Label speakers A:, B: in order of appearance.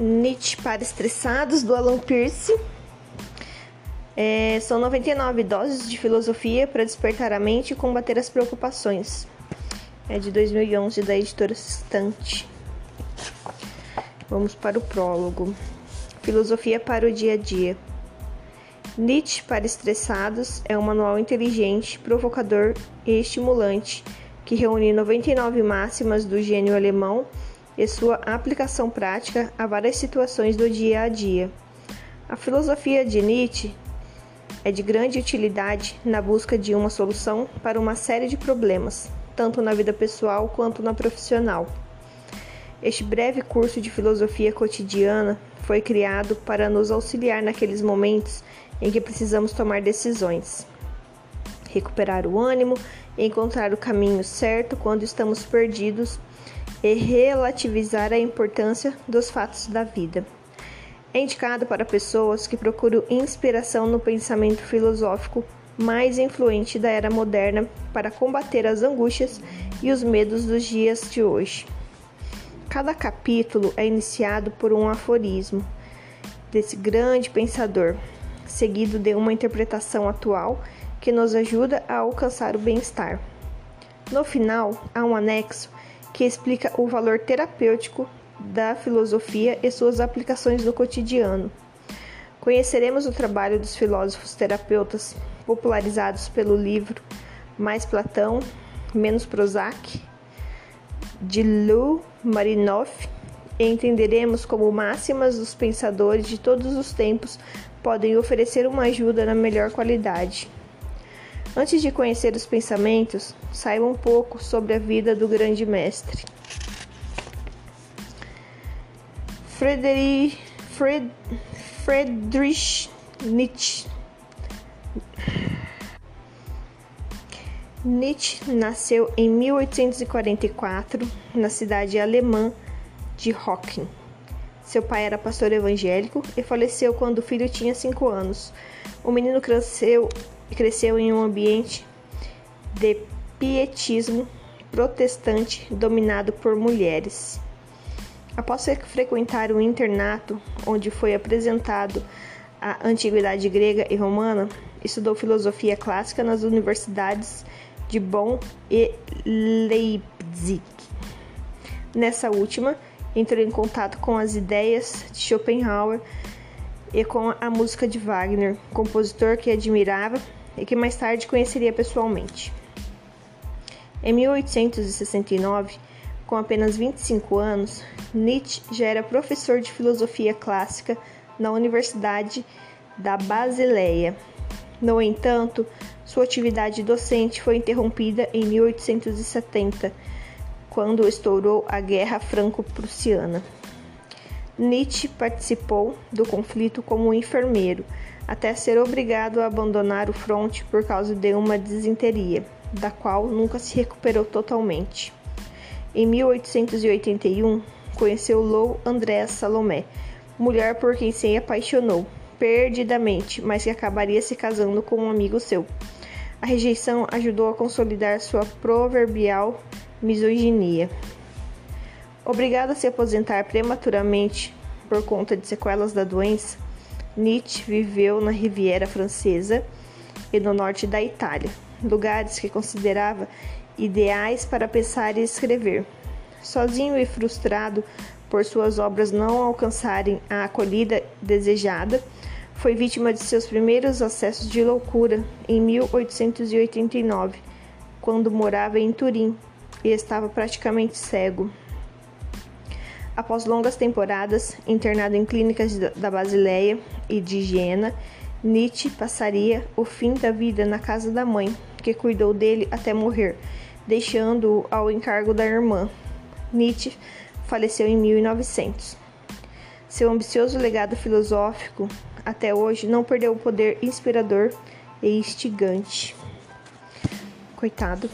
A: Nietzsche para estressados do Alan Pierce. É, são 99 doses de filosofia para despertar a mente e combater as preocupações. É de 2011 da editora Stante. Vamos para o prólogo. Filosofia para o dia a dia. Nietzsche para estressados é um manual inteligente, provocador e estimulante que reúne 99 máximas do gênio alemão e sua aplicação prática a várias situações do dia a dia. A filosofia de Nietzsche é de grande utilidade na busca de uma solução para uma série de problemas, tanto na vida pessoal quanto na profissional. Este breve curso de filosofia cotidiana foi criado para nos auxiliar naqueles momentos em que precisamos tomar decisões, recuperar o ânimo, encontrar o caminho certo quando estamos perdidos e relativizar a importância dos fatos da vida. É indicado para pessoas que procuram inspiração no pensamento filosófico mais influente da era moderna para combater as angústias e os medos dos dias de hoje. Cada capítulo é iniciado por um aforismo desse grande pensador, seguido de uma interpretação atual que nos ajuda a alcançar o bem-estar. No final, há um anexo que explica o valor terapêutico da filosofia e suas aplicações no cotidiano. Conheceremos o trabalho dos filósofos terapeutas popularizados pelo livro Mais Platão, Menos Prozac, de Lou Marinoff, e entenderemos como máximas dos pensadores de todos os tempos podem oferecer uma ajuda na melhor qualidade. Antes de conhecer os pensamentos, saiba um pouco sobre a vida do grande mestre. Friedrich, Fried, Friedrich Nietzsche. Nietzsche nasceu em 1844 na cidade alemã de Hocken. Seu pai era pastor evangélico e faleceu quando o filho tinha cinco anos. O menino cresceu cresceu em um ambiente de pietismo protestante dominado por mulheres. Após frequentar o internato, onde foi apresentado a antiguidade grega e romana, estudou filosofia clássica nas universidades de Bonn e Leipzig. Nessa última, entrou em contato com as ideias de Schopenhauer e com a música de Wagner, compositor que admirava e que mais tarde conheceria pessoalmente. Em 1869, com apenas 25 anos, Nietzsche já era professor de filosofia clássica na Universidade da Basileia. No entanto, sua atividade docente foi interrompida em 1870, quando estourou a Guerra Franco-Prussiana. Nietzsche participou do conflito como enfermeiro até ser obrigado a abandonar o fronte por causa de uma disenteria, da qual nunca se recuperou totalmente. Em 1881, conheceu Lou Andréa Salomé, mulher por quem se apaixonou perdidamente, mas que acabaria se casando com um amigo seu. A rejeição ajudou a consolidar sua proverbial misoginia. Obrigado a se aposentar prematuramente por conta de sequelas da doença, Nietzsche viveu na Riviera Francesa e no norte da Itália, lugares que considerava ideais para pensar e escrever. Sozinho e frustrado por suas obras não alcançarem a acolhida desejada, foi vítima de seus primeiros acessos de loucura em 1889, quando morava em Turim e estava praticamente cego. Após longas temporadas internado em clínicas da Basileia e de Jena, Nietzsche passaria o fim da vida na casa da mãe, que cuidou dele até morrer, deixando-o ao encargo da irmã. Nietzsche faleceu em 1900. Seu ambicioso legado filosófico até hoje não perdeu o poder inspirador e instigante. Coitado.